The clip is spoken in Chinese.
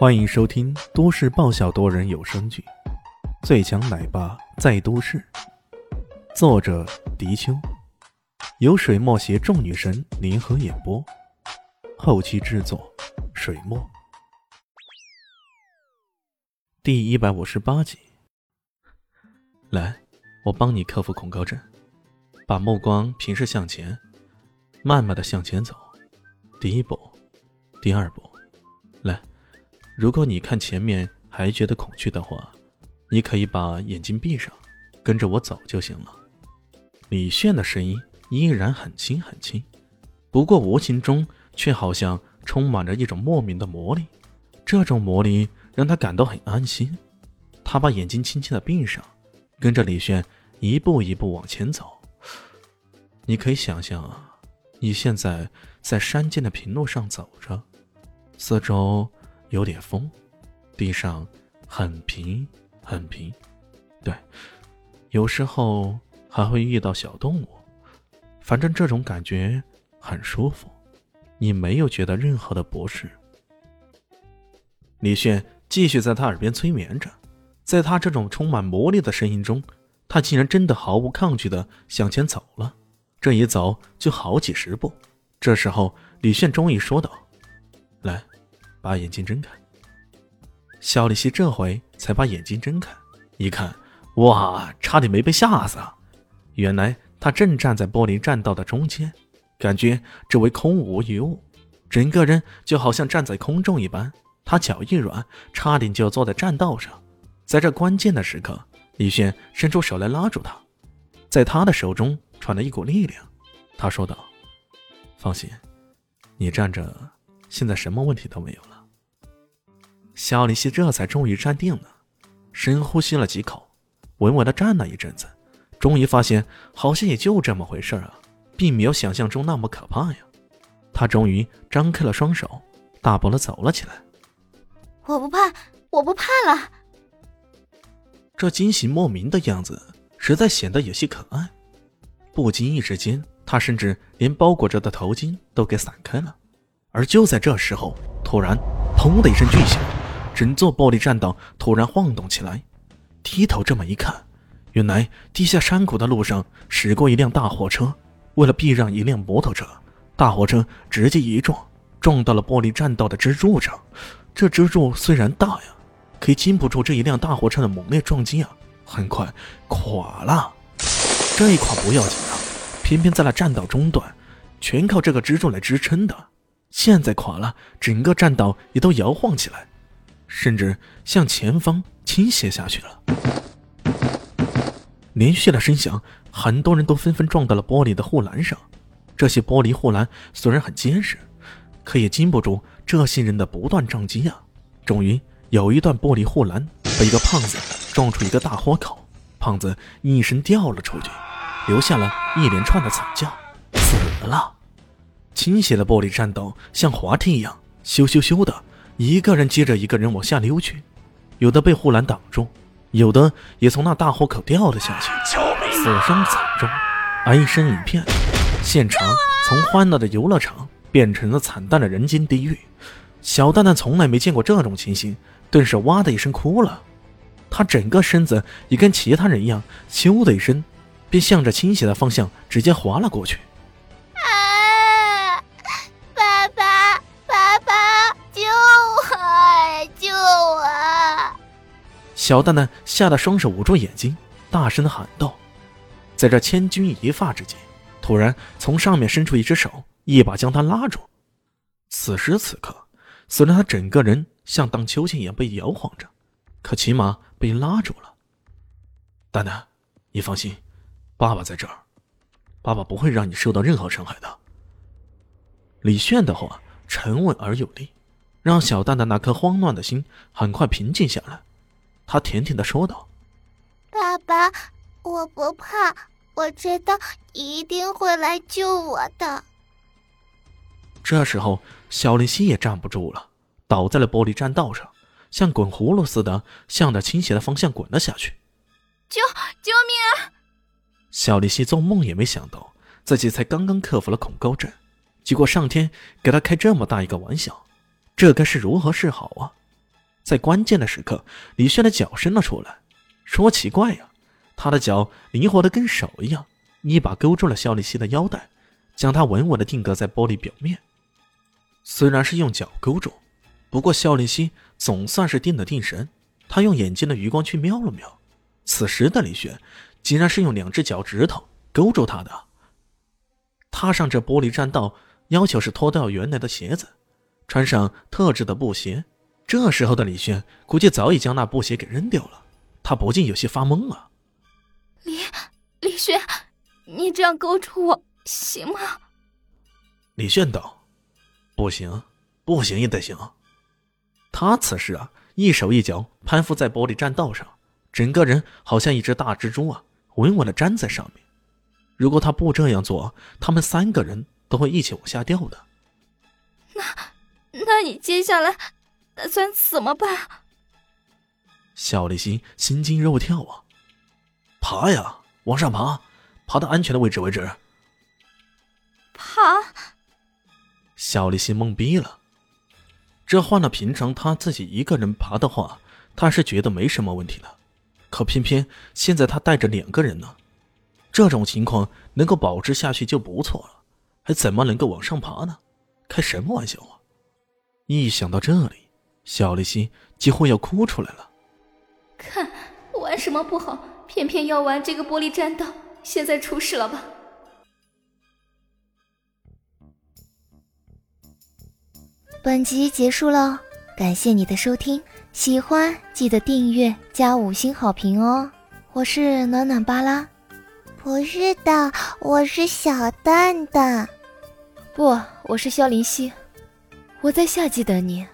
欢迎收听都市爆笑多人有声剧《最强奶爸在都市》，作者：迪秋，由水墨携众女神联合演播，后期制作：水墨。第一百五十八集，来，我帮你克服恐高症，把目光平视向前，慢慢的向前走，第一步，第二步，来。如果你看前面还觉得恐惧的话，你可以把眼睛闭上，跟着我走就行了。李炫的声音依然很轻很轻，不过无形中却好像充满着一种莫名的魔力。这种魔力让他感到很安心。他把眼睛轻轻的闭上，跟着李炫一步一步往前走。你可以想象啊，你现在在山间的平路上走着，四周。有点风，地上很平很平，对，有时候还会遇到小动物，反正这种感觉很舒服。你没有觉得任何的不适。李炫继续在他耳边催眠着，在他这种充满魔力的声音中，他竟然真的毫无抗拒的向前走了。这一走就好几十步。这时候，李炫终于说道：“来。”把眼睛睁开，肖丽西这回才把眼睛睁开，一看，哇，差点没被吓死啊！原来他正站在玻璃栈道的中间，感觉周围空无一物，整个人就好像站在空中一般。他脚一软，差点就坐在栈道上。在这关键的时刻，李炫伸出手来拉住他，在他的手中传来一股力量。他说道：“放心，你站着。”现在什么问题都没有了。肖林希这才终于站定了，深呼吸了几口，稳稳的站了一阵子，终于发现好像也就这么回事啊，并没有想象中那么可怕呀。他终于张开了双手，大步的走了起来。我不怕，我不怕了。这惊喜莫名的样子，实在显得有些可爱。不经意之间，他甚至连包裹着的头巾都给散开了。而就在这时候，突然“砰”的一声巨响，整座玻璃栈道突然晃动起来。低头这么一看，原来地下山谷的路上驶过一辆大货车。为了避让一辆摩托车，大货车直接一撞，撞到了玻璃栈道的支柱上。这支柱虽然大呀，可以经不住这一辆大货车的猛烈撞击啊，很快垮了。这一垮不要紧啊，偏偏在那栈道中段，全靠这个支柱来支撑的。现在垮了，整个栈道也都摇晃起来，甚至向前方倾斜下去了。连续的声响，很多人都纷纷撞到了玻璃的护栏上。这些玻璃护栏虽然很结实，可也经不住这些人的不断撞击啊！终于，有一段玻璃护栏被一个胖子撞出一个大豁口，胖子一声掉了出去，留下了一连串的惨叫，死了。倾斜的玻璃栈道像滑梯一样，咻咻咻的，一个人接着一个人往下溜去，有的被护栏挡住，有的也从那大豁口掉了下去，死伤惨重，哀声一片，现场从欢乐的游乐场变成了惨淡的人间地狱。小蛋蛋从来没见过这种情形，顿时哇的一声哭了，他整个身子也跟其他人一样，咻的一声，便向着倾斜的方向直接滑了过去。小蛋蛋吓得双手捂住眼睛，大声的喊道：“在这千钧一发之际，突然从上面伸出一只手，一把将他拉住。此时此刻，虽然他整个人像荡秋千一样被摇晃着，可起码被拉住了。蛋蛋，你放心，爸爸在这儿，爸爸不会让你受到任何伤害的。”李炫的话沉稳而有力，让小蛋蛋那颗慌乱的心很快平静下来。他甜甜的说道：“爸爸，我不怕，我知道一定会来救我的。”这时候，小林希也站不住了，倒在了玻璃栈道上，像滚葫芦似的向着倾斜的方向滚了下去。救救命啊！小林希做梦也没想到，自己才刚刚克服了恐高症，结果上天给他开这么大一个玩笑，这该是如何是好啊？在关键的时刻，李炫的脚伸了出来。说奇怪呀，他的脚灵活的跟手一样，一把勾住了肖丽西的腰带，将她稳稳的定格在玻璃表面。虽然是用脚勾住，不过肖丽西总算是定了定神。他用眼睛的余光去瞄了瞄，此时的李炫竟然是用两只脚趾头勾住他的。踏上这玻璃栈道，要求是脱掉原来的鞋子，穿上特制的布鞋。这时候的李轩估计早已将那布鞋给扔掉了，他不禁有些发懵了。李李轩，你这样勾住我行吗？李炫道：“不行，不行也得行。”他此时啊。一手一脚攀附在玻璃栈道上，整个人好像一只大蜘蛛啊，稳稳的粘在上面。如果他不这样做，他们三个人都会一起往下掉的。那，那你接下来打算怎么办？小丽心心惊肉跳啊！爬呀，往上爬，爬到安全的位置为止。爬？小丽心懵逼了。这换了平常他自己一个人爬的话，他是觉得没什么问题的。可偏偏现在他带着两个人呢，这种情况能够保持下去就不错了，还怎么能够往上爬呢？开什么玩笑啊！一想到这里，小丽心几乎要哭出来了。看，玩什么不好，偏偏要玩这个玻璃栈道，现在出事了吧？本集结束了，感谢你的收听，喜欢记得订阅加五星好评哦！我是暖暖巴拉，不是的，我是小蛋蛋，不，我是萧林希，我在夏季等你。